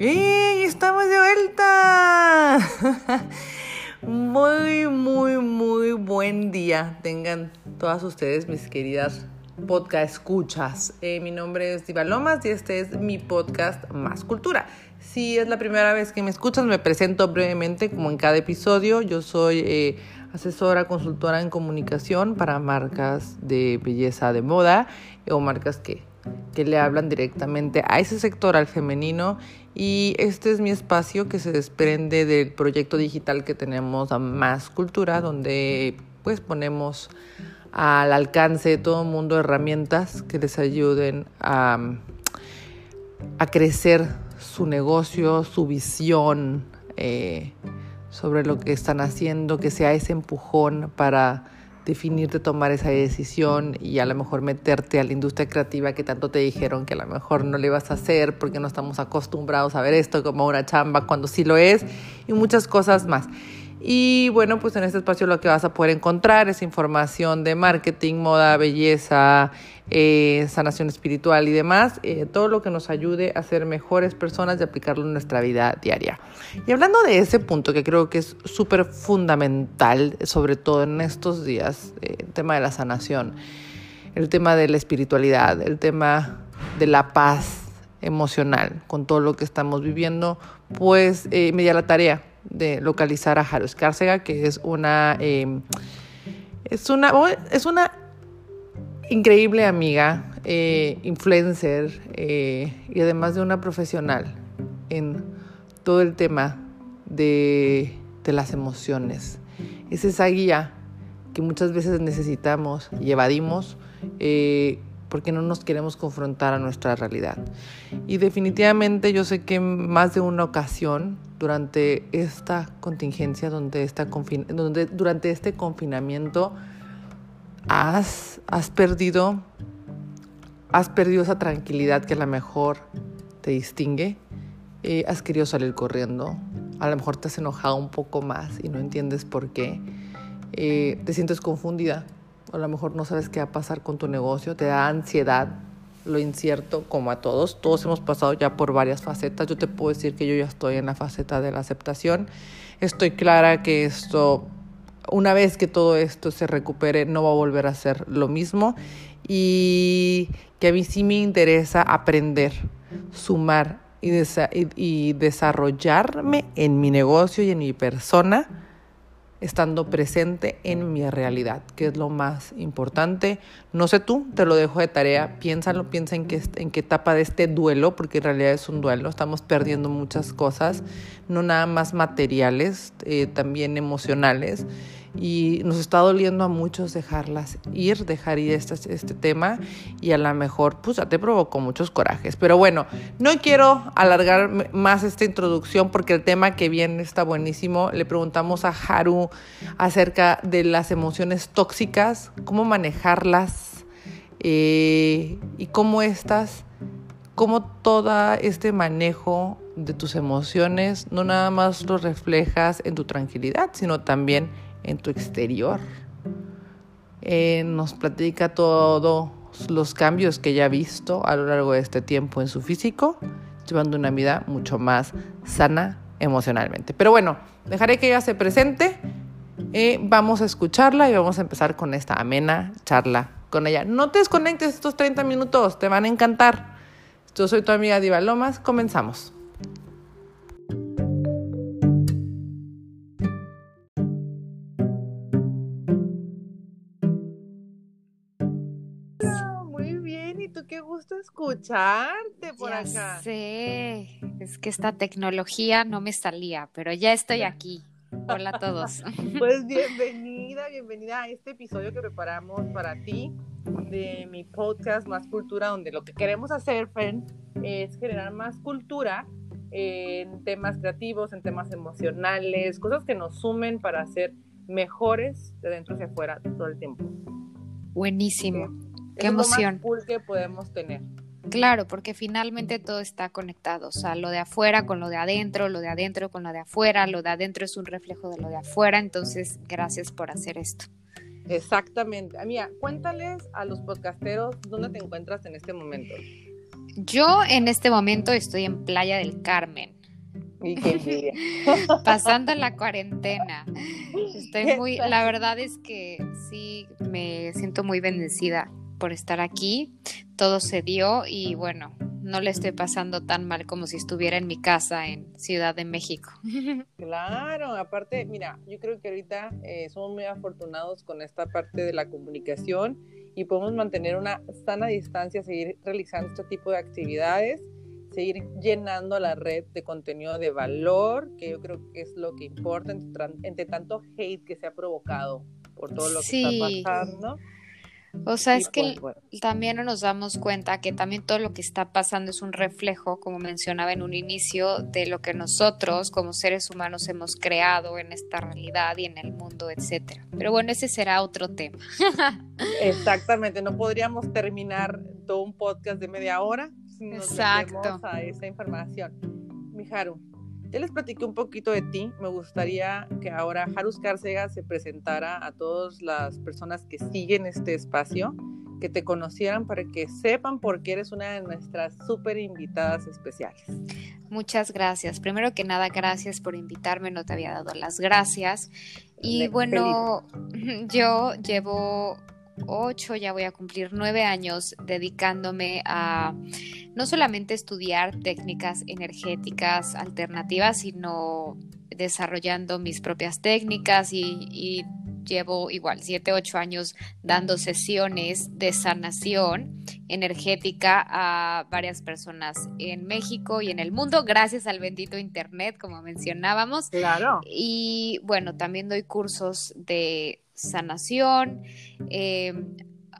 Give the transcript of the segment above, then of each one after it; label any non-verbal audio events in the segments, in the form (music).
¡Y estamos de vuelta! (laughs) muy, muy, muy buen día. Tengan todas ustedes, mis queridas podcast escuchas. Eh, mi nombre es Diva Lomas y este es mi podcast Más Cultura. Si es la primera vez que me escuchas, me presento brevemente como en cada episodio. Yo soy eh, asesora, consultora en comunicación para marcas de belleza de moda o marcas que que le hablan directamente a ese sector, al femenino. Y este es mi espacio que se desprende del proyecto digital que tenemos a Más Cultura, donde pues ponemos al alcance de todo el mundo herramientas que les ayuden a, a crecer su negocio, su visión eh, sobre lo que están haciendo, que sea ese empujón para definirte tomar esa decisión y a lo mejor meterte a la industria creativa que tanto te dijeron que a lo mejor no le ibas a hacer porque no estamos acostumbrados a ver esto como una chamba cuando sí lo es y muchas cosas más. Y bueno, pues en este espacio lo que vas a poder encontrar es información de marketing, moda, belleza, eh, sanación espiritual y demás, eh, todo lo que nos ayude a ser mejores personas y aplicarlo en nuestra vida diaria. Y hablando de ese punto que creo que es súper fundamental, sobre todo en estos días, eh, el tema de la sanación, el tema de la espiritualidad, el tema de la paz emocional con todo lo que estamos viviendo, pues me dio la tarea de localizar a Haru Escárcega, que es una, es una, es una increíble amiga, eh, influencer eh, y además de una profesional en todo el tema de, las emociones. Es esa guía que muchas veces necesitamos y evadimos eh, porque no nos queremos confrontar a nuestra realidad. Y definitivamente yo sé que más de una ocasión durante esta contingencia, donde donde, durante este confinamiento, has, has perdido, has perdido esa tranquilidad que a lo mejor te distingue, eh, has querido salir corriendo, a lo mejor te has enojado un poco más y no entiendes por qué, eh, te sientes confundida, a lo mejor no sabes qué va a pasar con tu negocio, te da ansiedad, lo incierto como a todos. Todos hemos pasado ya por varias facetas. Yo te puedo decir que yo ya estoy en la faceta de la aceptación. Estoy clara que esto una vez que todo esto se recupere, no va a volver a ser lo mismo y que a mí sí me interesa aprender, sumar y, y, desarrollarme en mi negocio y en mi persona, estando presente en mi realidad, que es lo más importante. No sé tú, te lo dejo de tarea, piénsalo, piensa en qué, en qué etapa de este duelo, porque en realidad es un duelo, estamos perdiendo muchas cosas, no nada más materiales, eh, también emocionales y nos está doliendo a muchos dejarlas ir, dejar ir este, este tema y a lo mejor pues ya te provocó muchos corajes. Pero bueno, no quiero alargar más esta introducción porque el tema que viene está buenísimo. Le preguntamos a Haru acerca de las emociones tóxicas, cómo manejarlas eh, y cómo estas, cómo todo este manejo de tus emociones no nada más lo reflejas en tu tranquilidad, sino también en tu exterior. Eh, nos platica todos los cambios que ella ha visto a lo largo de este tiempo en su físico, llevando una vida mucho más sana emocionalmente. Pero bueno, dejaré que ella se presente. Eh, vamos a escucharla y vamos a empezar con esta amena charla con ella. No te desconectes estos 30 minutos, te van a encantar. Yo soy tu amiga Diva Lomas, comenzamos. Escucharte por acá. Sí, es que esta tecnología no me salía, pero ya estoy aquí. Hola a todos. (laughs) Pues bienvenida, bienvenida a este episodio que preparamos para ti de mi podcast Más Cultura, donde lo que queremos hacer, Fen, es generar más cultura en temas creativos, en temas emocionales, cosas que nos sumen para ser mejores de dentro hacia afuera todo el tiempo. Buenísimo. Qué emoción. Lo más cool que podemos tener. Claro, porque finalmente todo está conectado, o sea, lo de afuera con lo de adentro, lo de adentro con lo de afuera, lo de adentro es un reflejo de lo de afuera, entonces gracias por hacer esto. Exactamente. Amiga, cuéntales a los podcasteros dónde te encuentras en este momento. Yo en este momento estoy en Playa del Carmen. Y qué (laughs) Pasando la cuarentena. Estoy muy, la verdad es que sí me siento muy bendecida por estar aquí. Todo se dio y bueno, no le estoy pasando tan mal como si estuviera en mi casa en Ciudad de México. (laughs) Claro, aparte, mira, yo creo que ahorita eh, somos muy afortunados con esta parte de la comunicación y podemos mantener una sana distancia, seguir realizando este tipo de actividades, seguir llenando la red de contenido de valor, que yo creo que es lo que importa entre, tanto hate que se ha provocado por todo lo que está pasando. O sea, es que también nos damos cuenta que también todo lo que está pasando es un reflejo, como mencionaba en un inicio, de lo que nosotros como seres humanos hemos creado en esta realidad y en el mundo, etcétera. Pero bueno, ese será otro tema. (laughs) Exactamente, no podríamos terminar todo un podcast de media hora si nos Exacto. a esa información. Mijaru, ya les platiqué un poquito de ti. Me gustaría que ahora Harus Cárcega se presentara a todas las personas que siguen este espacio, que te conocieran para que sepan por qué eres una de nuestras súper invitadas especiales. Muchas gracias. Primero que nada, gracias por invitarme. No te había dado las gracias. Y bueno, (laughs) yo llevo ocho, ya voy a cumplir nueve años dedicándome a no solamente estudiar técnicas energéticas alternativas, sino desarrollando mis propias técnicas y, llevo igual siete, ocho años dando sesiones de sanación energética a varias personas en México y en el mundo, gracias al bendito Internet, como mencionábamos. Claro. Y bueno, también doy cursos de sanación. Eh,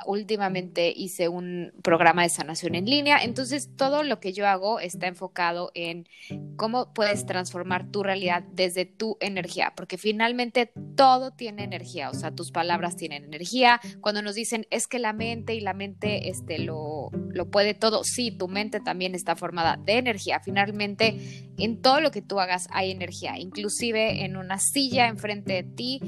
últimamente hice un programa de sanación en línea, entonces todo lo que yo hago está enfocado en cómo puedes transformar tu realidad desde tu energía, porque finalmente todo tiene energía, o sea, tus palabras tienen energía. Cuando nos dicen es que la mente y la mente este, lo, lo puede todo, sí, tu mente también está formada de energía. Finalmente, en todo lo que tú hagas hay energía, inclusive en una silla enfrente de ti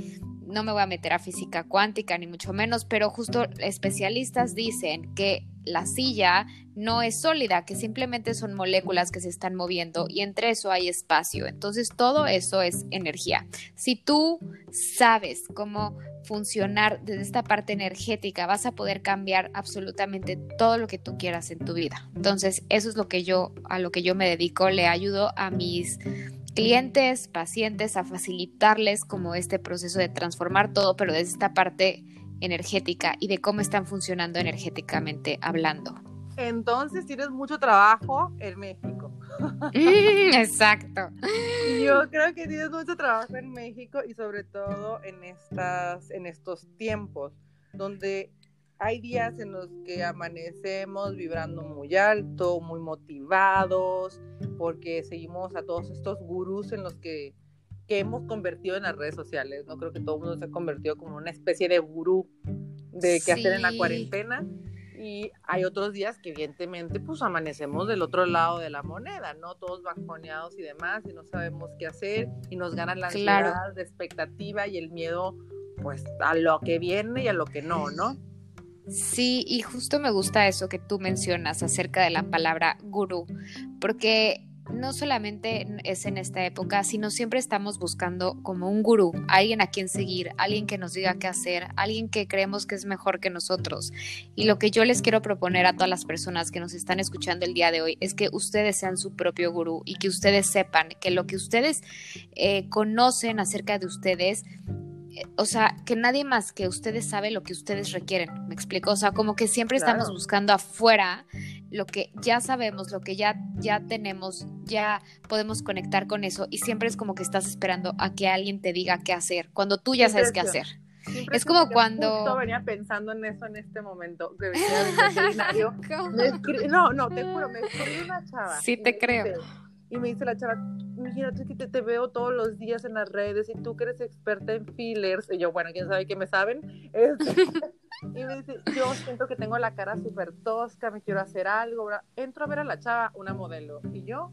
no me voy a meter a física cuántica ni mucho menos, pero justo especialistas dicen que la silla no es sólida, que simplemente son moléculas que se están moviendo y entre eso hay espacio. Entonces todo eso es energía. Si tú sabes cómo funcionar desde esta parte energética, vas a poder cambiar absolutamente todo lo que tú quieras en tu vida. Entonces eso es lo que yo a lo que yo me dedico, le ayudo a mis clientes, pacientes, a facilitarles como este proceso de transformar todo, pero desde esta parte energética y de cómo están funcionando energéticamente hablando. Entonces tienes mucho trabajo en México. Exacto. Yo creo que tienes mucho trabajo en México y sobre todo en estas, en estos tiempos donde hay días en los que amanecemos vibrando muy alto, muy motivados, porque seguimos a todos estos gurús en los que, hemos convertido en las redes sociales. No creo que todo el mundo se ha convertido como una especie de gurú de qué hacer en la cuarentena. Y hay otros días que evidentemente pues amanecemos del otro lado de la moneda, ¿no? Todos bajoneados y demás y no sabemos qué hacer y nos ganan la ansiedad, de expectativa y el miedo pues a lo que viene y a lo que no, ¿no? Sí, y justo me gusta eso que tú mencionas acerca de la palabra gurú, porque no solamente es en esta época, sino siempre estamos buscando como un gurú, alguien a quien seguir, alguien que nos diga qué hacer, alguien que creemos que es mejor que nosotros. Y lo que yo les quiero proponer a todas las personas que nos están escuchando el día de hoy es que ustedes sean su propio gurú y que ustedes sepan que lo que ustedes eh, conocen acerca de ustedes o sea, que nadie más que ustedes sabe lo que ustedes requieren, me explico, o sea, como que siempre estamos buscando afuera lo que ya sabemos, lo que ya, ya tenemos, ya podemos conectar con eso y siempre es como que estás esperando a que alguien te diga qué hacer, cuando tú ya sabes qué hacer. es como cuando... Justo venía pensando en eso en este momento, que venía (laughs) No, no, te juro, me escribió una chava. Sí, te creo. Y me dice la chava, imagínate que te, veo todos los días en las redes y tú que eres experta en fillers. Y yo, bueno, quién sabe qué me saben. Este, (laughs) y me dice, yo siento que tengo la cara súper tosca, me quiero hacer algo. Entro a ver a la chava, una modelo. Y yo,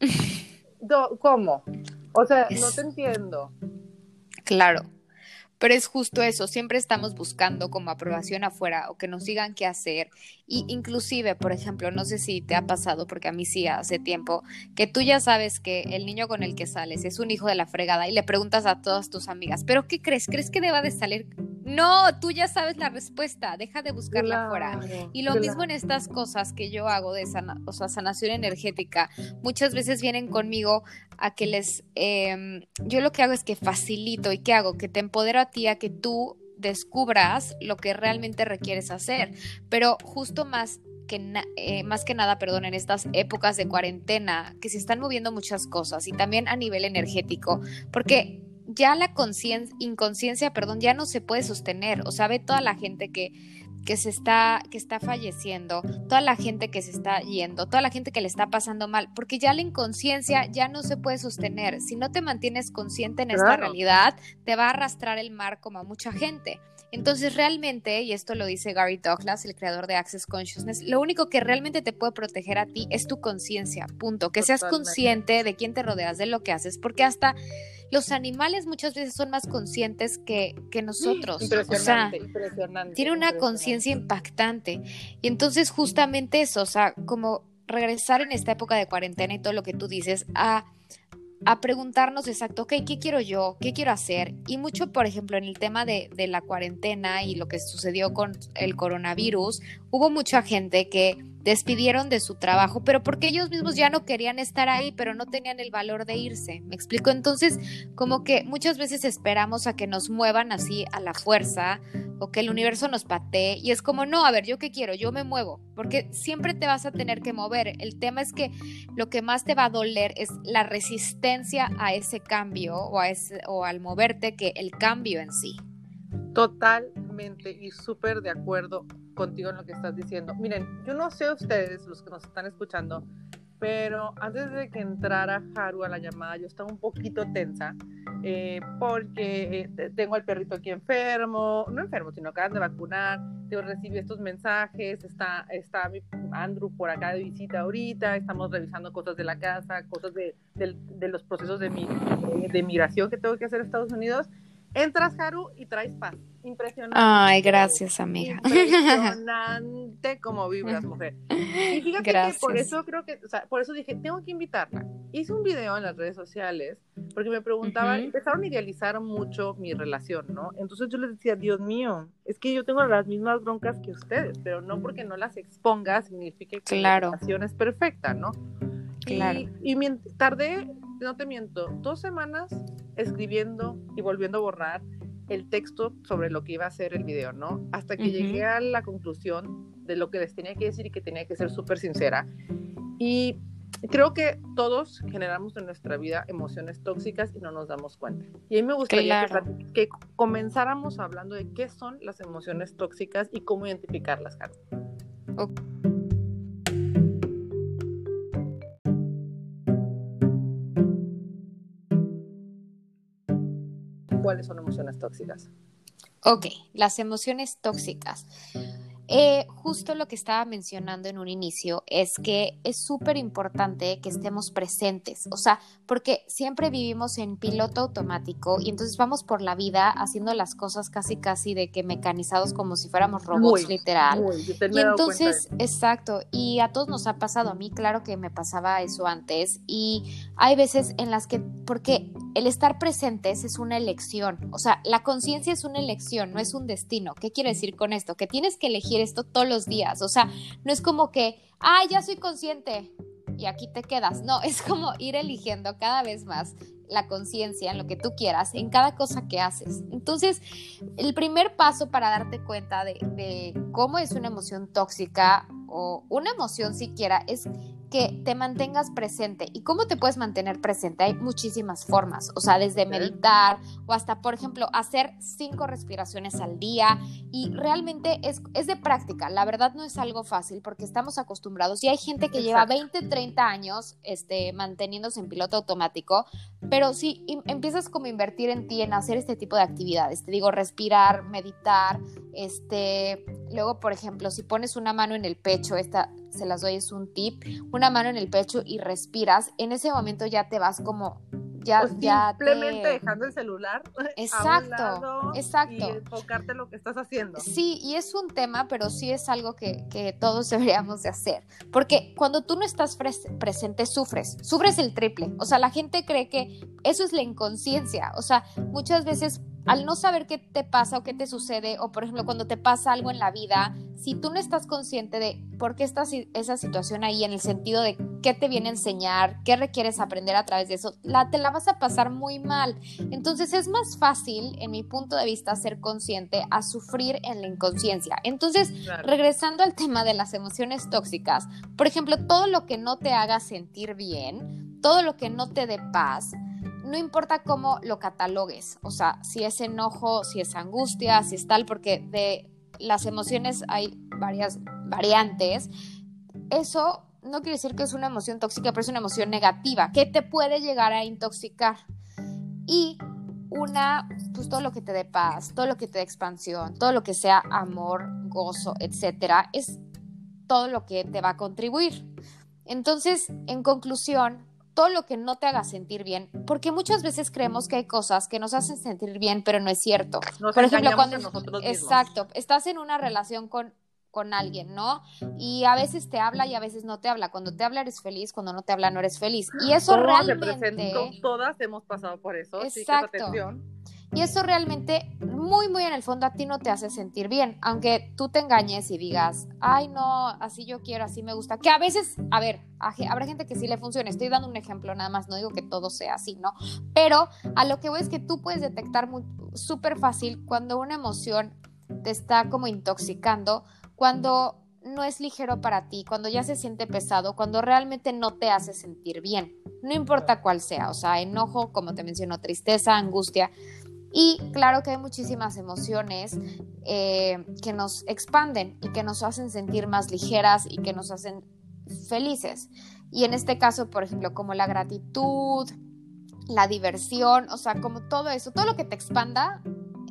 (laughs) ¿cómo? O sea, no te entiendo. Claro. Pero es justo eso, siempre estamos buscando como aprobación afuera o que nos digan qué hacer. Y inclusive, por ejemplo, no sé si te ha pasado, porque a mí sí hace tiempo, que tú ya sabes que el niño con el que sales es un hijo de la fregada y le preguntas a todas tus amigas, ¿pero qué crees? ¿Crees que deba de salir? No, tú ya sabes la respuesta, deja de buscarla afuera. Y lo mismo en estas cosas que yo hago de o sea, sanación energética, muchas veces vienen conmigo a que les, em, yo lo que hago es que facilito y qué hago, que te empodero a ti a que tú descubras lo que realmente requieres hacer, pero justo más que eh, más que nada, perdón, en estas épocas de cuarentena, que se están moviendo muchas cosas y también a nivel energético, porque ya la inconsciencia, perdón, ya no se puede sostener, o sea, ve toda la gente que que se está que está falleciendo, toda la gente que se está yendo, toda la gente que le está pasando mal, porque ya la inconsciencia ya no se puede sostener. Si no te mantienes consciente en esta realidad, te va a arrastrar el mar como a mucha gente. Entonces realmente, y esto lo dice Gary Douglas, el creador de Access Consciousness, lo único que realmente te puede proteger a ti es tu conciencia, punto. Que seas consciente de quién te rodeas, de lo que haces, porque hasta los animales muchas veces son más conscientes que, que nosotros. Impresionante, impresionante. Tiene una conciencia impactante. Y entonces justamente eso, o sea, como regresar en esta época de cuarentena y todo lo que tú dices a a preguntarnos exacto, ok, ¿qué quiero yo? ¿Qué quiero hacer? Y mucho, por ejemplo, en el tema de, de, la cuarentena y lo que sucedió con el coronavirus, hubo mucha gente que despidieron de su trabajo, pero porque ellos mismos ya no querían estar ahí, pero no tenían el valor de irse. ¿Me explico? Entonces, como que muchas veces esperamos a que nos muevan así a la fuerza o que el universo nos patee y es como, no, a ver, ¿yo qué quiero? Yo me muevo, porque siempre te vas a tener que mover. El tema es que lo que más te va a doler es la resistencia a ese cambio o, a ese, o al moverte que el cambio en sí. Totalmente y súper de acuerdo contigo en lo que estás diciendo. Miren, yo no sé ustedes, los que nos están escuchando, pero antes de que entrara Haru a la llamada, yo estaba un poquito tensa eh, porque eh, tengo al perrito aquí enfermo, no enfermo, sino acaban de vacunar, yo recibí estos mensajes, está, está mi Andrew por acá de visita ahorita, estamos revisando cosas de la casa, cosas de, de, los procesos de, mi, de migración que tengo que hacer a Estados Unidos Entras, Haru, y traes paz. Impresionante. Ay, gracias, amiga. Impresionante como vibras, mujer. Y fíjate que por eso creo que, o sea, por eso dije, tengo que invitarla. Hice un video en las redes sociales porque me preguntaban, empezaron a idealizar mucho mi relación, ¿no? Entonces yo les decía, Dios mío, es que yo tengo las mismas broncas que ustedes, pero no porque no las exponga significa que la relación es perfecta, ¿no? Claro. Y, y tardé no te miento, dos semanas escribiendo y volviendo a borrar el texto sobre lo que iba a ser el video, ¿no? Hasta que llegué a la conclusión de lo que les tenía que decir y que tenía que ser súper sincera. Y creo que todos generamos en nuestra vida emociones tóxicas y no nos damos cuenta. Y a mí me gustaría que, comenzáramos hablando de qué son las emociones tóxicas y cómo identificarlas, Carlos. Cuáles son emociones tóxicas. Ok, las emociones tóxicas. Eh, justo lo que estaba mencionando en un inicio es que es súper importante que estemos presentes, o sea, porque siempre vivimos en piloto automático y entonces vamos por la vida haciendo las cosas casi casi de que mecanizados como si fuéramos robots literal. y entonces, exacto, y a todos nos ha pasado, a mí claro que me pasaba eso antes y hay veces en las que, porque el estar presentes es una elección, o sea, la conciencia es una elección, no es un destino. ¿Qué quiero decir con esto? Que tienes que elegir esto todos los días, o sea, no es como que, ay, ya soy consciente y aquí te quedas, no, (laughs) es como ir eligiendo cada vez más la conciencia en lo que tú quieras, en cada cosa que haces. Entonces, el primer paso para darte cuenta de, de cómo es una emoción tóxica o una emoción siquiera es que te mantengas presente. ¿Y cómo te puedes mantener presente? Hay muchísimas formas, o sea, desde meditar o hasta, por ejemplo, hacer cinco respiraciones al día. Y realmente es, es de práctica, la verdad no es algo fácil porque estamos acostumbrados y hay gente que lleva 20, 30 años este, manteniéndose en piloto automático, pero si empiezas como a invertir en ti, en hacer este tipo de actividades, te digo, respirar, meditar, este, luego, por ejemplo, si pones una mano en el pecho, esta se las doy, es un tip, una mano en el pecho y respiras, en ese momento ya te vas como ya, o ya simplemente dejando el celular exacto, (laughs) a un lado exacto. y enfocarte en lo que estás haciendo. Sí, y es un tema, pero sí es algo que, que todos (laughs) deberíamos de hacer, porque cuando tú no estás presente, sufres, sufres el triple, o sea, la gente cree que eso es la inconsciencia, o sea, muchas veces al no saber qué te pasa o qué te sucede, o por ejemplo cuando te pasa algo en la vida, si tú no estás consciente de por qué está esa situación ahí, en el sentido de qué te viene a enseñar, qué requieres aprender a través de eso, la, te la vas a pasar muy mal. Entonces es más fácil, en mi punto de vista, ser consciente a sufrir en la inconsciencia. Entonces, regresando al tema de las emociones tóxicas, por ejemplo, todo lo que no te haga sentir bien, todo lo que no te dé paz, no importa cómo lo catalogues, o sea, si es enojo, si es angustia, si es tal, porque de las emociones hay varias variantes, eso no quiere decir que es una emoción tóxica, pero es una emoción negativa, que te puede llegar a intoxicar. Y una, pues todo lo que te dé paz, todo lo que te dé expansión, todo lo que sea amor, gozo, etcétera, es todo lo que te va a contribuir. Entonces, en conclusión, todo lo que no te haga sentir bien, porque muchas veces creemos que hay cosas que nos hacen sentir bien, pero no es cierto. Por ejemplo, cuando exacto, estás en una relación con con alguien, ¿no? Y a veces te habla y a veces no te habla. Cuando te habla eres feliz, cuando no te habla no eres feliz. Y eso realmente... todas hemos pasado por eso. Exacto. y eso realmente, muy, muy en el fondo, a ti no te hace sentir bien. Aunque tú te engañes y digas, ay, no, así yo quiero, así me gusta. Que a veces, a ver, habrá gente que sí le funcione. Estoy dando un ejemplo nada más, no digo que todo sea así, ¿no? Pero a lo que voy es que tú puedes detectar súper fácil cuando una emoción te está como intoxicando cuando no es ligero para ti, cuando ya se siente pesado, cuando realmente no te hace sentir bien, no importa cuál sea, o sea, enojo, como te menciono, tristeza, angustia. Y claro que hay muchísimas emociones eh, que nos expanden y que nos hacen sentir más ligeras y que nos hacen felices. Y en este caso, por ejemplo, como la gratitud, la diversión, o sea, como todo eso, todo lo que te expanda,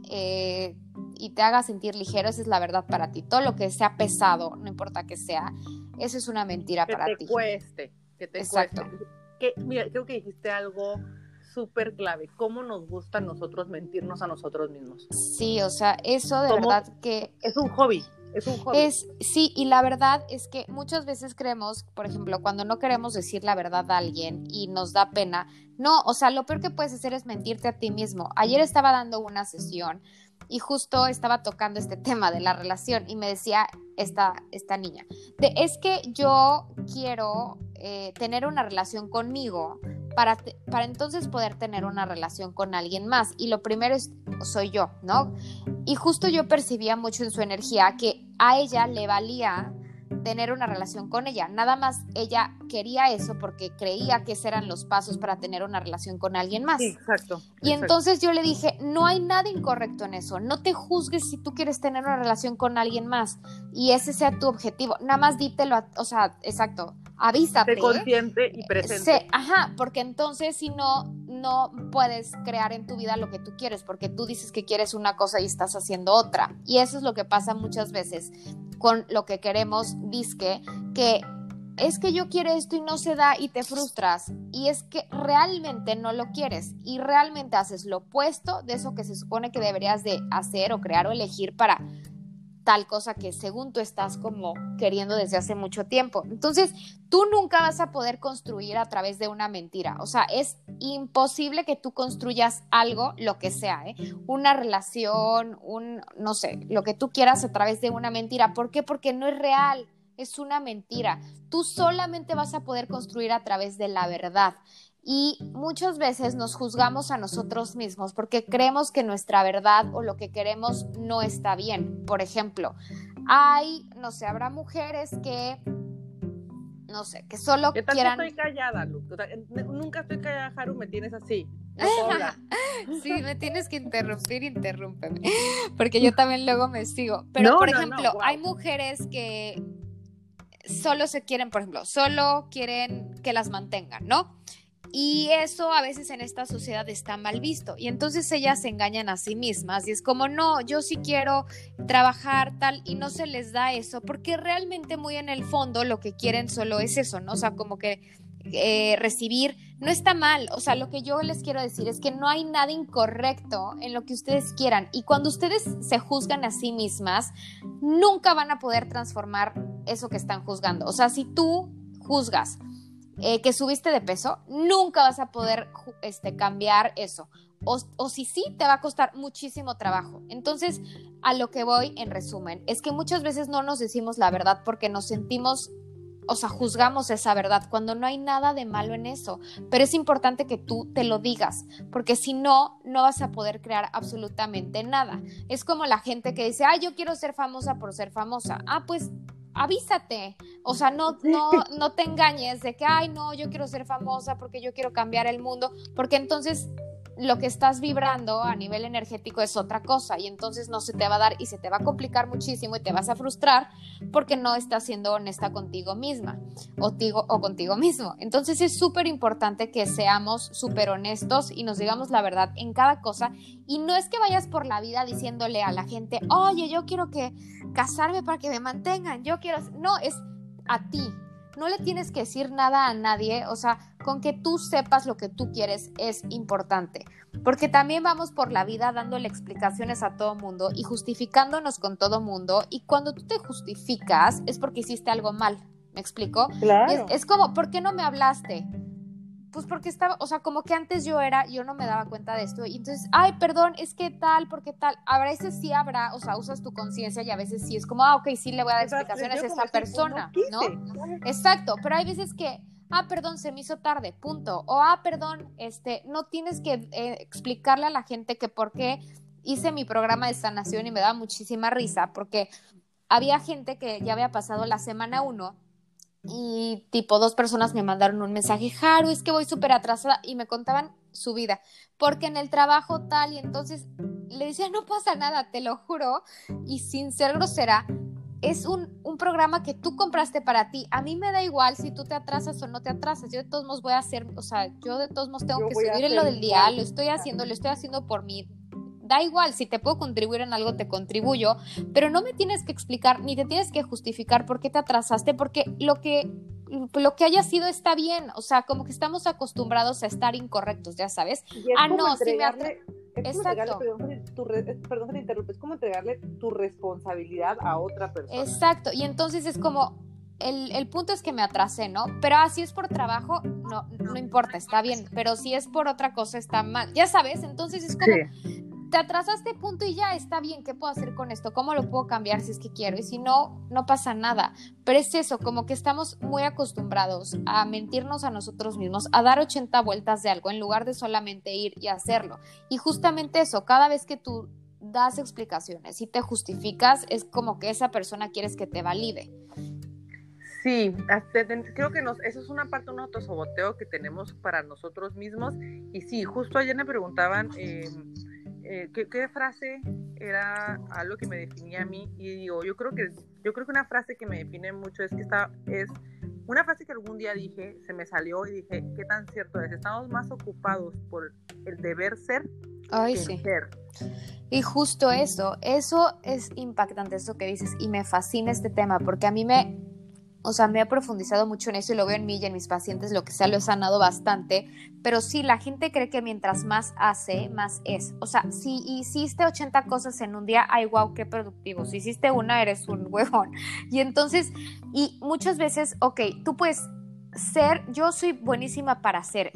eh, y te haga sentir ligero, esa es la verdad para ti. Todo lo que sea pesado, no importa que sea, eso es una mentira para ti. Que te cueste, que te Exacto. Que, mira, creo que dijiste algo súper clave, cómo nos gusta a nosotros mentirnos a nosotros mismos. Sí, o sea, eso de verdad que... Es un hobby. Es un hobby. Es, sí, y la verdad es que muchas veces creemos, por ejemplo, cuando no queremos decir la verdad a alguien y nos da pena, no, o sea, lo peor que puedes hacer es mentirte a ti mismo. Ayer estaba dando una sesión y justo estaba tocando este tema de la relación y me decía esta, esta niña, de, es que yo quiero eh, tener una relación conmigo para, para entonces poder tener una relación con alguien más y lo primero es, soy yo, ¿no? Y justo yo percibía mucho en su energía que a ella le valía tener una relación con ella. Nada más ella quería eso porque creía que esos eran los pasos para tener una relación con alguien más. Sí, exacto. Y entonces yo le dije, no hay nada incorrecto en eso. No te juzgues si tú quieres tener una relación con alguien más y ese sea tu objetivo. Nada más dítelo, o sea, exacto, avísate. Sé consciente y presente. ajá, porque entonces si no, no puedes crear en tu vida lo que tú quieres, porque tú dices que quieres una cosa y estás haciendo otra. Y eso es lo que pasa muchas veces con lo que queremos, disque, que es que yo quiero esto y no se da y te frustras. Y es que realmente no lo quieres y realmente haces lo opuesto de eso que se supone que deberías de hacer o crear o elegir para tal cosa que según tú estás como queriendo desde hace mucho tiempo. Entonces, tú nunca vas a poder construir a través de una mentira. O sea, es imposible que tú construyas algo, lo que sea, ¿eh? una relación, un, no sé, lo que tú quieras a través de una mentira. ¿Por qué? Porque no es real. Es una mentira. Tú solamente vas a poder construir a través de la verdad y muchas veces nos juzgamos a nosotros mismos porque creemos que nuestra verdad o lo que queremos no está bien. Por ejemplo, hay, no sé, habrá mujeres que no sé, que solo ¿Qué quieran... estoy callada, Lu? nunca estoy callada, Haru, me tienes así. (laughs) sí, me tienes que interrumpir, interrúmpeme, porque yo también luego me sigo. Pero, por ejemplo, hay mujeres que solo se quieren, por ejemplo, solo quieren que las mantengan, ¿no? Y eso a veces en esta sociedad está mal visto. Y entonces ellas se engañan a sí mismas. Y es como, no, yo sí quiero trabajar tal y no se les da eso. Porque realmente muy en el fondo lo que quieren solo es eso, ¿no? O sea, como que eh, recibir, no está mal. O sea, lo que yo les quiero decir es que no hay nada incorrecto en lo que ustedes quieran. Y cuando ustedes se juzgan a sí mismas, nunca van a poder transformar eso que están juzgando. O sea, si tú juzgas eh, que subiste de peso, nunca vas a poder este, cambiar eso. O, o, si sí, te va a costar muchísimo trabajo. Entonces, a lo que voy en resumen, es que muchas veces no nos decimos la verdad porque nos sentimos o sea, juzgamos esa verdad cuando no hay nada de malo en eso. Pero es importante que tú te lo digas, porque si no, no vas a poder crear absolutamente nada. Es como la gente que dice, ah, yo quiero ser famosa por ser famosa. Ah, pues avísate. O sea, no, no, no te engañes de que, ay, no, yo quiero ser famosa porque yo quiero cambiar el mundo, porque entonces lo que estás vibrando a nivel energético es otra cosa y entonces no se te va a dar y se te va a complicar muchísimo y te vas a frustrar porque no estás siendo honesta contigo misma o, o contigo mismo. Entonces es súper importante que seamos súper honestos y nos digamos la verdad en cada cosa y no es que vayas por la vida diciéndole a la gente, oye, yo quiero que casarme para que me mantengan, yo quiero, no, es a ti, no le tienes que decir nada a nadie, o sea, con que tú sepas lo que tú quieres es importante, porque también vamos por la vida dándole explicaciones a todo mundo y justificándonos con todo mundo, y cuando tú te justificas es porque hiciste algo mal, ¿me explico? Claro. Es, es como, ¿por qué no me hablaste? Pues porque estaba, o sea, como que antes yo era, yo no me daba cuenta de esto, y entonces, ay, perdón, es que tal, porque tal, a veces sí habrá, o sea, usas tu conciencia y a veces sí es como, ah, ok, sí le voy a dar explicaciones a esta persona, ¿no? Exacto, pero hay veces que, ah, perdón, se me hizo tarde, punto, o ah, perdón, este, no tienes que eh, explicarle a la gente que por qué hice mi programa de sanación y me daba muchísima risa, porque había gente que ya había pasado la semana uno, y tipo dos personas me mandaron un mensaje, Haru, es que voy súper atrasada y me contaban su vida, porque en el trabajo tal y entonces le decía, no pasa nada, te lo juro, y sin ser grosera, es un, un, programa que tú compraste para ti. A mí me da igual si tú te atrasas o no te atrasas. Yo de todos modos voy a hacer, o sea, yo de todos modos tengo que subir en lo del día, lo estoy haciendo, lo estoy haciendo por mí da igual, si te puedo contribuir en algo, te contribuyo, pero no me tienes que explicar ni te tienes que justificar por qué te atrasaste, porque lo que lo que haya sido está bien, o sea, como que estamos acostumbrados a estar incorrectos, ya sabes. ah, no, si me Exacto. Perdón, tu perdón, te interrumpo, es como entregarle tu responsabilidad a otra persona. Exacto, y entonces es como, el, el, punto es que me atrasé, ¿no? Pero así es por trabajo, no, no importa, está bien, pero si es por otra cosa, está mal. Ya sabes, entonces es como, te atrasaste punto y ya está bien, ¿qué puedo hacer con esto? ¿Cómo lo puedo cambiar si es que quiero? Y si no, no pasa nada. Pero es eso, como que estamos muy acostumbrados a mentirnos a nosotros mismos, a dar 80 vueltas de algo en lugar de solamente ir y hacerlo. Y justamente eso, cada vez que tú das explicaciones y te justificas, es como que esa persona quieres que te valide. Sí, creo que nos, eso es una parte, un autosoboteo que tenemos para nosotros mismos. Y sí, justo ayer me preguntaban... Eh, eh, ¿qué, frase era algo que me definía a mí? Y digo, yo creo que, yo creo que una frase que me define mucho es que está, es una frase que algún día dije, se me salió y dije, ¿qué tan cierto es? Estamos más ocupados por el deber ser Ay, sí. ser. Y justo eso, eso es impactante, eso que dices, y me fascina este tema, porque a mí me, o sea, me he profundizado mucho en eso y lo veo en mí y en mis pacientes, lo que sea, lo he sanado bastante, pero sí, la gente cree que mientras más hace, más es. O sea, si hiciste 80 cosas en un día, ay, wow, qué productivo. Si hiciste una, eres un huevón. Y entonces, y muchas veces, ok, tú puedes ser, yo soy buenísima para ser,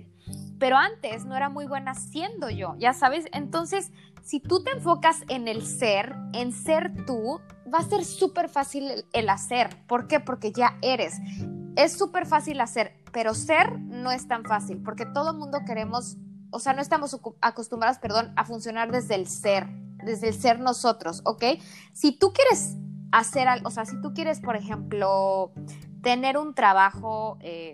pero antes no era muy buena siendo yo, ya sabes. Entonces, si tú te enfocas en el ser, en ser tú, va a ser súper fácil el, hacer. ¿Por qué? Porque ya eres. Es súper fácil hacer, pero ser no es tan fácil, porque todo mundo queremos, o sea, no estamos acostumbrados, perdón, a funcionar desde el ser, desde el ser nosotros, ¿ok? Si tú quieres hacer algo, o sea, si tú quieres, por ejemplo, tener un trabajo eh,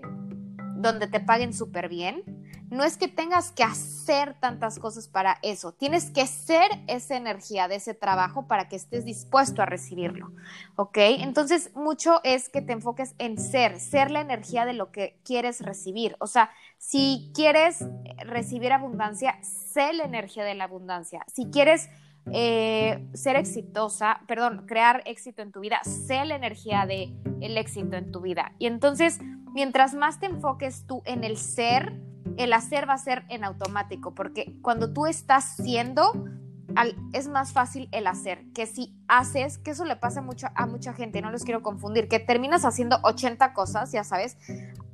donde te paguen súper bien, no es que tengas que hacer tantas cosas para eso, tienes que ser esa energía de ese trabajo para que estés dispuesto a recibirlo, ¿ok? Entonces, mucho es que te enfoques en ser, ser la energía de lo que quieres recibir. O sea, si quieres recibir abundancia, sé la energía de la abundancia. Si quieres eh, ser exitosa, perdón, crear éxito en tu vida, sé la energía de el éxito en tu vida. Y entonces mientras más te enfoques tú en el ser, el hacer va a ser en automático, porque cuando tú estás siendo, es más fácil el hacer, que si haces, que eso le pasa mucho a mucha gente, no los quiero confundir, que terminas haciendo 80 cosas, ya sabes,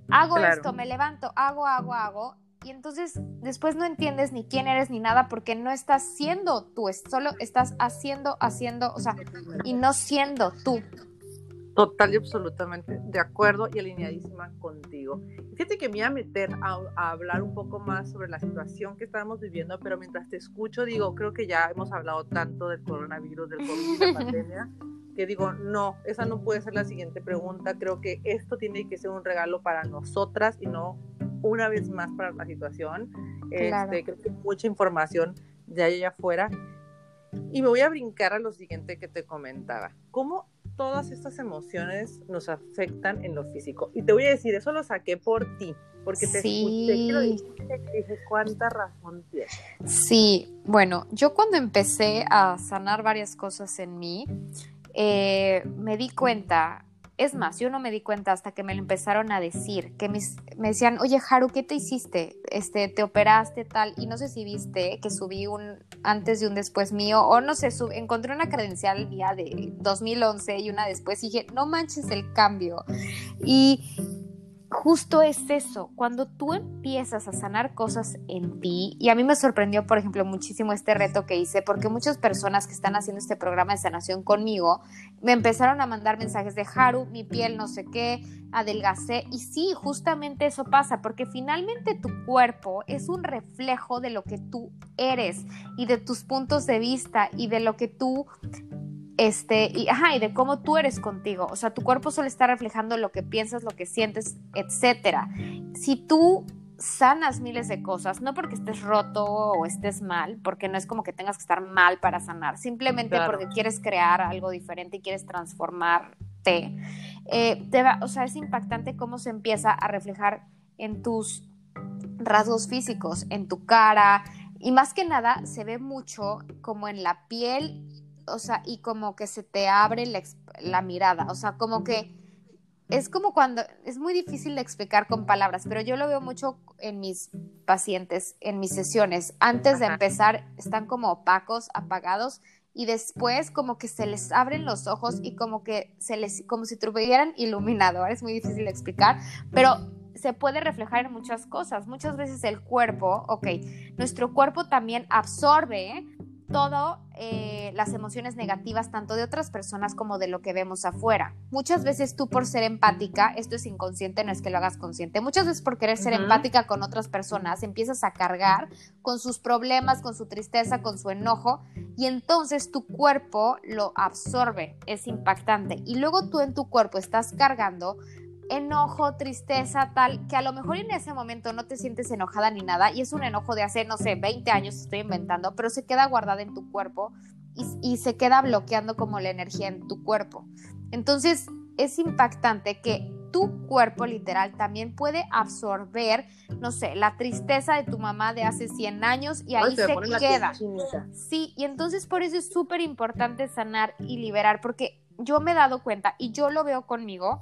hago esto, me levanto, hago, hago, hago, y entonces después no entiendes ni quién eres ni nada porque no estás siendo tú, solo estás haciendo, haciendo, o sea, y no siendo tú. Total y absolutamente de acuerdo y alineadísima contigo. Fíjate que me iba a meter a, hablar un poco más sobre la situación que estamos viviendo, pero mientras te escucho, digo, creo que ya hemos hablado tanto del coronavirus, del COVID, de la (laughs) pandemia, que digo, no, esa no puede ser la siguiente pregunta. Creo que esto tiene que ser un regalo para nosotras y no una vez más para la situación. Este, creo que mucha información de allá afuera. Y me voy a brincar a lo siguiente que te comentaba. ¿Cómo todas estas emociones nos afectan en lo físico. Y te voy a decir, eso lo saqué por ti, porque te escuché, quiero dije, cuánta razón tienes. Sí, bueno, yo cuando empecé a sanar varias cosas en mí, eh, me di cuenta es más, yo no me di cuenta hasta que me lo empezaron a decir, que me decían, oye, Haru, ¿qué te hiciste? Este, te operaste tal, y no sé si viste que subí un antes y un después mío, o no sé, encontré una credencial mía de 2011 y una después, y dije, no manches el cambio. Y justo es eso, cuando tú empiezas a sanar cosas en ti, y a mí me sorprendió, por ejemplo, muchísimo este reto que hice, porque muchas personas que están haciendo este programa de sanación conmigo me empezaron a mandar mensajes de Haru, mi piel no sé qué, adelgacé, y sí, justamente eso pasa, porque finalmente tu cuerpo es un reflejo de lo que tú eres y de tus puntos de vista y de lo que tú este, y, ajá, y de cómo tú eres contigo. O sea, tu cuerpo solo está reflejando lo que piensas, lo que sientes, etcétera. Si tú sanas miles de cosas, no porque estés roto o estés mal, porque no es como que tengas que estar mal para sanar, simplemente porque quieres crear algo diferente y quieres transformarte. Eh, o sea, es impactante cómo se empieza a reflejar en tus rasgos físicos, en tu cara, y más que nada se ve mucho como en la piel o sea, y como que se te abre la, mirada, o sea, como que es como cuando, es muy difícil de explicar con palabras, pero yo lo veo mucho en mis pacientes, en mis sesiones. Antes de empezar, están como opacos, apagados, y después como que se les abren los ojos y como que se les, como si tuvieran iluminador, es muy difícil de explicar, pero se puede reflejar en muchas cosas. Muchas veces el cuerpo, ok, nuestro cuerpo también absorbe todo eh, las emociones negativas tanto de otras personas como de lo que vemos afuera. Muchas veces tú por ser empática, esto es inconsciente, no es que lo hagas consciente, muchas veces por querer ser empática con otras personas empiezas a cargar con sus problemas, con su tristeza, con su enojo y entonces tu cuerpo lo absorbe, es impactante. Y luego tú en tu cuerpo estás cargando enojo, tristeza, tal, que a lo mejor en ese momento no te sientes enojada ni nada y es un enojo de hace, no sé, 20 años, estoy inventando, pero se queda guardada en tu cuerpo y, y se queda bloqueando como la energía en tu cuerpo. Entonces, es impactante que tu cuerpo literal también puede absorber, no sé, la tristeza de tu mamá de hace 100 años y ahí se, queda. Sí, y entonces por eso es súper importante sanar y liberar, porque yo me he dado cuenta y yo lo veo conmigo,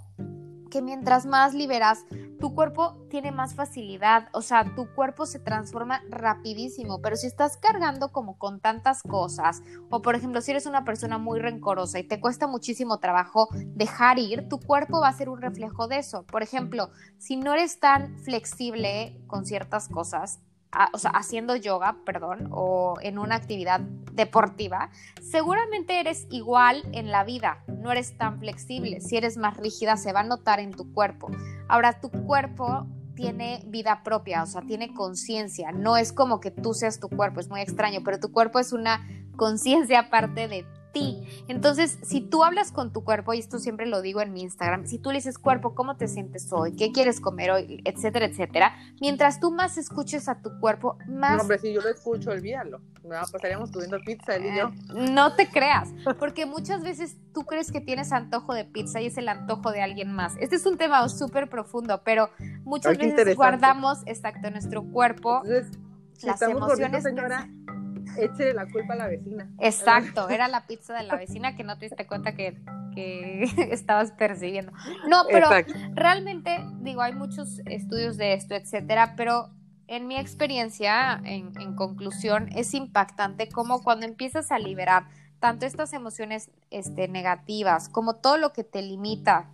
que mientras más liberas, tu cuerpo tiene más facilidad, o sea, tu cuerpo se transforma rapidísimo, pero si estás cargando como con tantas cosas, o por ejemplo, si eres una persona muy rencorosa y te cuesta muchísimo trabajo dejar ir, tu cuerpo va a ser un reflejo de eso. Por ejemplo, si no eres tan flexible con ciertas cosas, o sea, haciendo yoga, perdón, o en una actividad deportiva, seguramente eres igual en la vida, no eres tan flexible. Si eres más rígida, se va a notar en tu cuerpo. Ahora, tu cuerpo tiene vida propia, o sea, tiene conciencia. No es como que tú seas tu cuerpo, es muy extraño, pero tu cuerpo es una conciencia aparte de ti. Entonces, si tú hablas con tu cuerpo, y esto siempre lo digo en mi Instagram, si tú le dices, cuerpo, ¿cómo te sientes hoy? ¿Qué quieres comer hoy? Etcétera, etcétera. Mientras tú más escuches a tu cuerpo, más... No, hombre, si yo lo escucho, olvídalo. No, pasaríamos comiendo pizza él y yo. Eh, no te creas, porque muchas veces tú crees que tienes antojo de pizza y es el antojo de alguien más. Este es un tema súper profundo, pero muchas veces guardamos, exacto, nuestro cuerpo, las emociones... señora, Échale la culpa a la vecina. Exacto, era la pizza de la vecina que no te diste cuenta que, que (laughs) estabas percibiendo. No, pero realmente, digo, hay muchos estudios de esto, etcétera, pero en mi experiencia, en, en conclusión, es impactante como cuando empiezas a liberar tanto estas emociones este, negativas como todo lo que te limita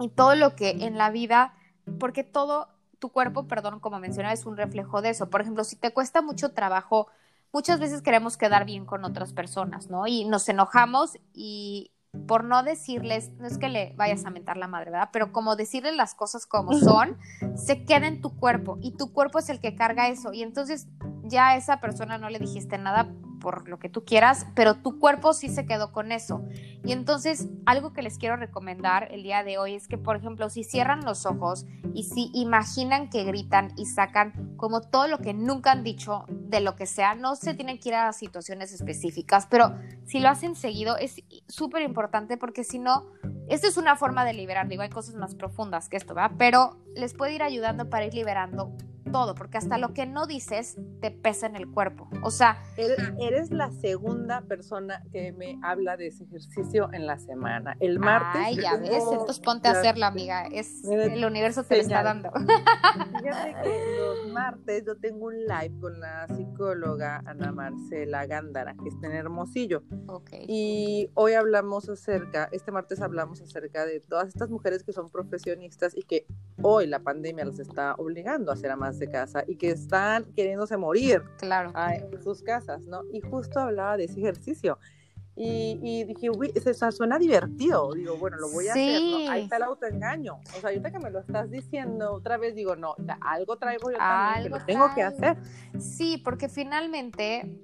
y todo lo que en la vida, porque todo tu cuerpo, perdón, como mencionaba, es un reflejo de eso. Por ejemplo, si te cuesta mucho trabajo, muchas veces queremos quedar bien con otras personas, ¿no? Y nos enojamos y por no decirles, no es que le vayas a mentar la madre, ¿verdad? Pero como decirles las cosas como son, se queda en tu cuerpo y tu cuerpo es el que carga eso. Y entonces ya a esa persona no le dijiste nada por lo que tú quieras, pero tu cuerpo sí se quedó con eso. Y entonces, algo que les quiero recomendar el día de hoy es que, por ejemplo, si cierran los ojos y si imaginan que gritan y sacan como todo lo que nunca han dicho de lo que sea, no se tienen que ir a situaciones específicas, pero si lo hacen seguido es súper importante porque si no, esta es una forma de liberar, digo, hay cosas más profundas que esto, ¿verdad? Pero les puede ir ayudando para ir liberando todo, porque hasta lo que no dices te pesa en el cuerpo. O sea, eres la segunda persona que me habla de ese ejercicio en la semana. El martes. Ay, ya ves, entonces ponte a hacerla, amiga. Es el universo te lo está dando. Fíjate que los martes yo tengo un live con la psicóloga Ana Marcela Gándara, que está en Hermosillo. Okay. Y hoy hablamos acerca, este martes hablamos acerca de todas estas mujeres que son profesionistas y que hoy la pandemia las está obligando a hacer a más de casa y que están queriéndose morir claro. en sus casas, ¿no? Y justo hablaba de ese ejercicio. Y, dije, uy, eso suena divertido. Digo, bueno, lo voy a hacer. ¿no? Ahí está el autoengaño. O sea, ahorita que me lo estás diciendo otra vez, digo, no, algo traigo yo también, que lo tengo que hacer. Sí, porque finalmente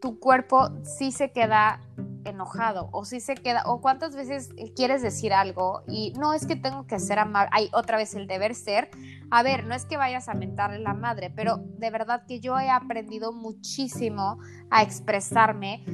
tu cuerpo sí se queda enojado o si se queda o cuántas veces quieres decir algo y no es que tengo que ser amable, hay otra vez el deber ser. A ver, no es que vayas a mentarle la madre, pero de verdad que yo he aprendido muchísimo a expresarme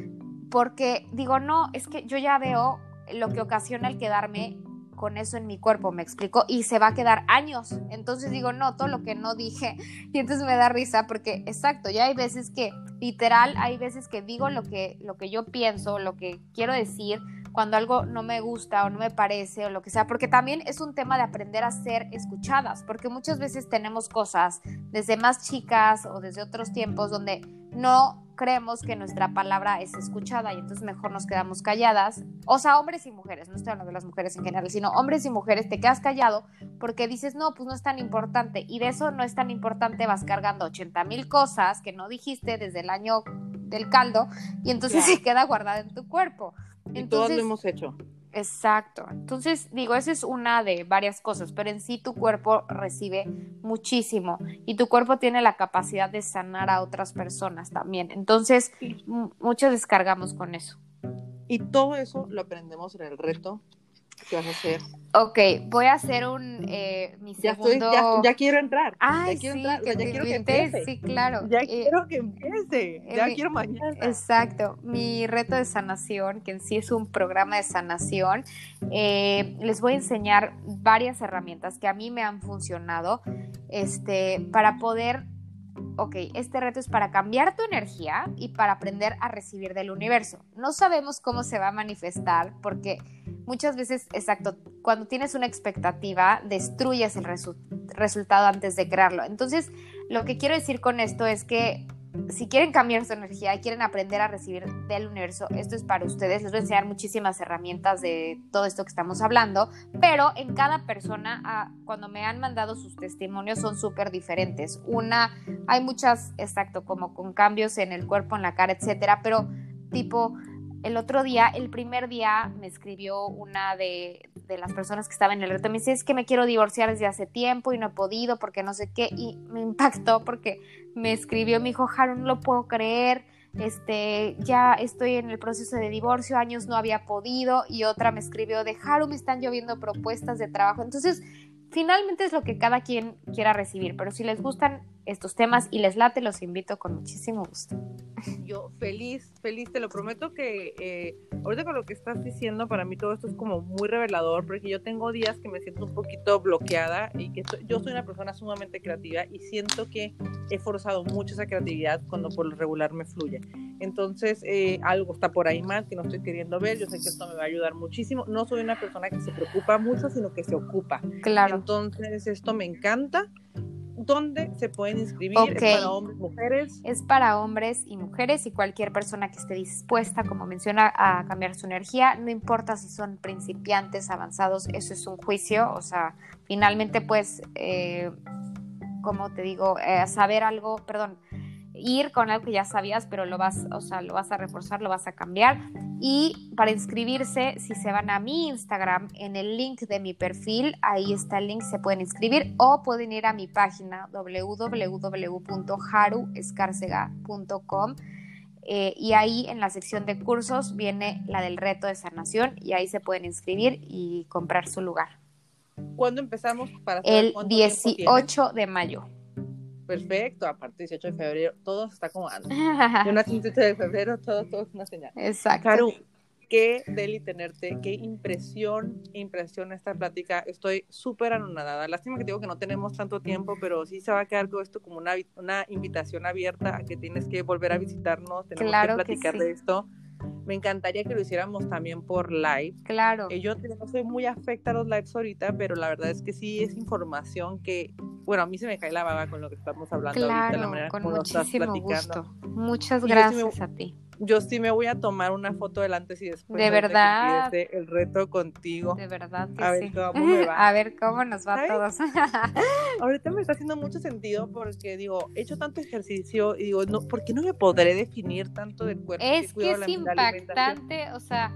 porque digo, no, es que yo ya veo lo que ocasiona el quedarme con eso en mi cuerpo, me explico, y se va a quedar años. Entonces digo, no, todo lo que no dije. (laughs) Y entonces me da risa porque, exacto, ya hay veces que, literal, hay veces que digo lo que, lo que yo pienso, lo que quiero decir, cuando algo no me gusta o no me parece o lo que sea, porque también es un tema de aprender a ser escuchadas, porque muchas veces tenemos cosas desde más chicas o desde otros tiempos donde no creemos que nuestra palabra es escuchada y entonces mejor nos quedamos calladas. O sea, hombres y mujeres, no estoy hablando de las mujeres en general, sino hombres y mujeres, te quedas callado porque dices, no, pues no es tan importante. Y de eso no es tan importante, vas cargando 80 mil cosas que no dijiste desde el año del caldo y entonces se queda guardada en tu cuerpo. Y todos lo hemos hecho. Exacto. Entonces, digo, esa es una de varias cosas, pero en sí tu cuerpo recibe muchísimo y tu cuerpo tiene la capacidad de sanar a otras personas también. Entonces, muchos descargamos con eso. Y todo eso lo aprendemos en el reto ¿Qué vas a hacer? Ok, voy a hacer un eh, mi segundo. Ya, ya, quiero entrar. Ay, ya quiero sí, entrar. Que ya quiero que empiece. Sí, claro. Ya eh, quiero que empiece. Ya quiero mañana. Exacto. Mi reto de sanación, que en sí es un programa de sanación, eh, les voy a enseñar varias herramientas que a mí me han funcionado, este, para poder ok, este reto es para cambiar tu energía y para aprender a recibir del universo. No sabemos cómo se va a manifestar porque muchas veces, exacto, cuando tienes una expectativa, destruyes el resultado antes de crearlo. Entonces, lo que quiero decir con esto es que si quieren cambiar su energía y quieren aprender a recibir del universo, esto es para ustedes. Les voy a enseñar muchísimas herramientas de todo esto que estamos hablando, pero en cada persona, ah, cuando me han mandado sus testimonios, son súper diferentes. Una, hay muchas, exacto, como con cambios en el cuerpo, en la cara, etcétera, pero tipo, el otro día, el primer día, me escribió una de, las personas que estaba en el reto. Me dice, es que me quiero divorciar desde hace tiempo y no he podido porque no sé qué. Y me impactó porque me escribió, me dijo, Haru, no lo puedo creer. Este, ya estoy en el proceso de divorcio, años no había podido. Y otra me escribió de Haru, me están lloviendo propuestas de trabajo. Entonces, finalmente es lo que cada quien quiera recibir. Pero si les gustan estos temas y les late, los invito con muchísimo gusto. Yo feliz, feliz, te lo prometo que eh, ahorita con lo que estás diciendo, para mí todo esto es como muy revelador, porque yo tengo días que me siento un poquito bloqueada y que yo soy una persona sumamente creativa y siento que he forzado mucho esa creatividad cuando por lo regular me fluye. Entonces, eh, algo está por ahí mal que no estoy queriendo ver. Yo sé que esto me va a ayudar muchísimo. No soy una persona que se preocupa mucho, sino que se ocupa. Claro. Entonces, esto me encanta. ¿Dónde se pueden inscribir? ¿Es para hombres, mujeres? Es para hombres y mujeres y cualquier persona que esté dispuesta, como menciona, a cambiar su energía. No importa si son principiantes, avanzados, eso es un juicio. O sea, finalmente, pues, eh, como te digo, eh, saber algo, perdón, ir con algo que ya sabías, pero lo vas, o sea, lo vas a reforzar, lo vas a cambiar. Y para inscribirse, si se van a mi Instagram, en el link de mi perfil, ahí está el link, se pueden inscribir o pueden ir a mi página www.haruescarcega.com eh, y ahí en la sección de cursos viene la del reto de sanación y ahí se pueden inscribir y comprar su lugar. ¿Cuándo empezamos? Para el 18 de mayo perfecto, aparte 18 de febrero, todo se está acomodando. Y (laughs) una 18 de febrero, todo, todo es una señal. Exacto. Caru, qué deli tenerte, qué impresión, impresión esta plática. Estoy súper anonadada. Lástima que digo que no tenemos tanto tiempo, pero sí se va a quedar todo esto como una, una invitación abierta a que tienes que volver a visitarnos, tenemos que platicar de esto. Me encantaría que lo hiciéramos también por live. Claro. Eh, yo no soy muy afecta a los lives ahorita, pero la verdad es que sí es información que, bueno, a mí se me cae la baba con lo que estamos hablando ahorita, la manera con como muchísimo gusto. Muchas gracias a ti yo sí me voy a tomar una foto del antes y después. De verdad. el reto contigo. De verdad que a ver cómo me va. (laughs) A ver cómo nos va a todos. (laughs) Ahorita me está haciendo mucho sentido porque digo, he hecho tanto ejercicio y digo, no, ¿por qué no me podré definir tanto del cuerpo? Es que, es impactante, o sea,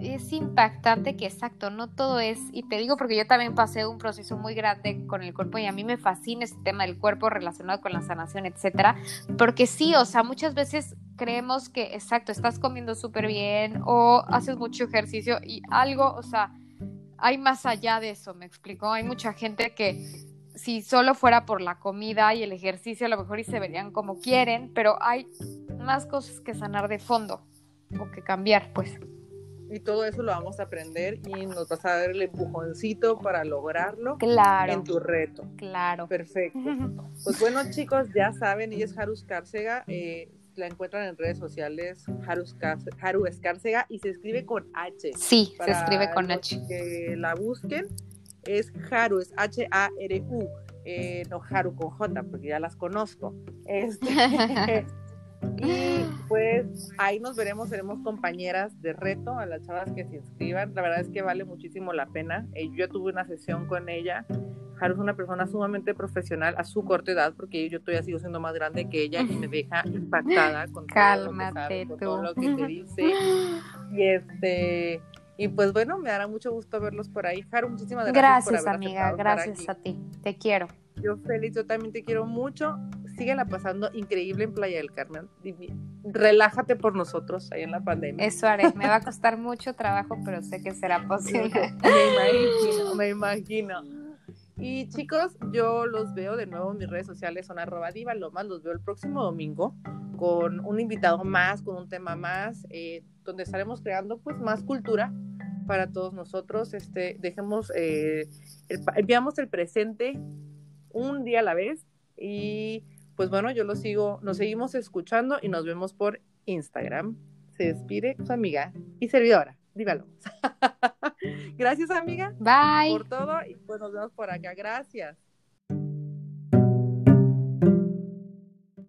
es impactante que exacto, no todo es, y te digo porque yo también pasé un proceso muy grande con el cuerpo y a mí me fascina este tema del cuerpo relacionado con la sanación, etcétera, porque sí, o sea, muchas veces creemos que exacto, estás comiendo súper bien o haces mucho ejercicio y algo, o sea, hay más allá de eso, me explicó, hay mucha gente que si solo fuera por la comida y el ejercicio a lo mejor y se verían como quieren, pero hay más cosas que sanar de fondo o que cambiar, pues y todo eso lo vamos a aprender y nos vas a dar el empujoncito para lograrlo claro, en tu reto. Claro. Perfecto. (laughs) Pues bueno, chicos, ya saben, ella es Harus Cárcega. Eh, la encuentran en redes sociales, Harus Haru Escárcega, y se escribe con H. Sí, se escribe con H. Que la busquen. Es Haru, es H-A-R-U. Eh, no Haru con J, porque ya las conozco. Este, (laughs) Y pues ahí nos veremos, seremos compañeras de reto a las chavas que se inscriban. La verdad es que vale muchísimo la pena. Eh, yo tuve una sesión con ella. Haru es una persona sumamente profesional a su corta edad, porque yo todavía sigo siendo más grande que ella y me (laughs) deja impactada con, todo, lo que te dice. (laughs) Y este y pues bueno, me dará mucho gusto verlos por ahí. Haru, muchísimas gracias. Gracias, amiga, gracias a ti. Te quiero. Yo feliz, yo también te quiero mucho síguela pasando increíble en Playa del Carmen. Relájate por nosotros ahí en la pandemia. Eso haré. Me va a costar mucho trabajo, pero sé que será posible. (laughs) me imagino, me imagino. Y chicos, yo los veo de nuevo en mis redes sociales, son arroba divalomas, los veo el próximo domingo con un invitado más, con un tema más, eh, donde estaremos creando pues más cultura para todos nosotros. Este, dejemos, eh, enviamos el presente un día a la vez y pues bueno, yo lo sigo, nos seguimos escuchando y nos vemos por Instagram. Se despide su amiga y servidora, dígalo. (laughs) Gracias, amiga. Bye. Por todo y pues nos vemos por acá. Gracias.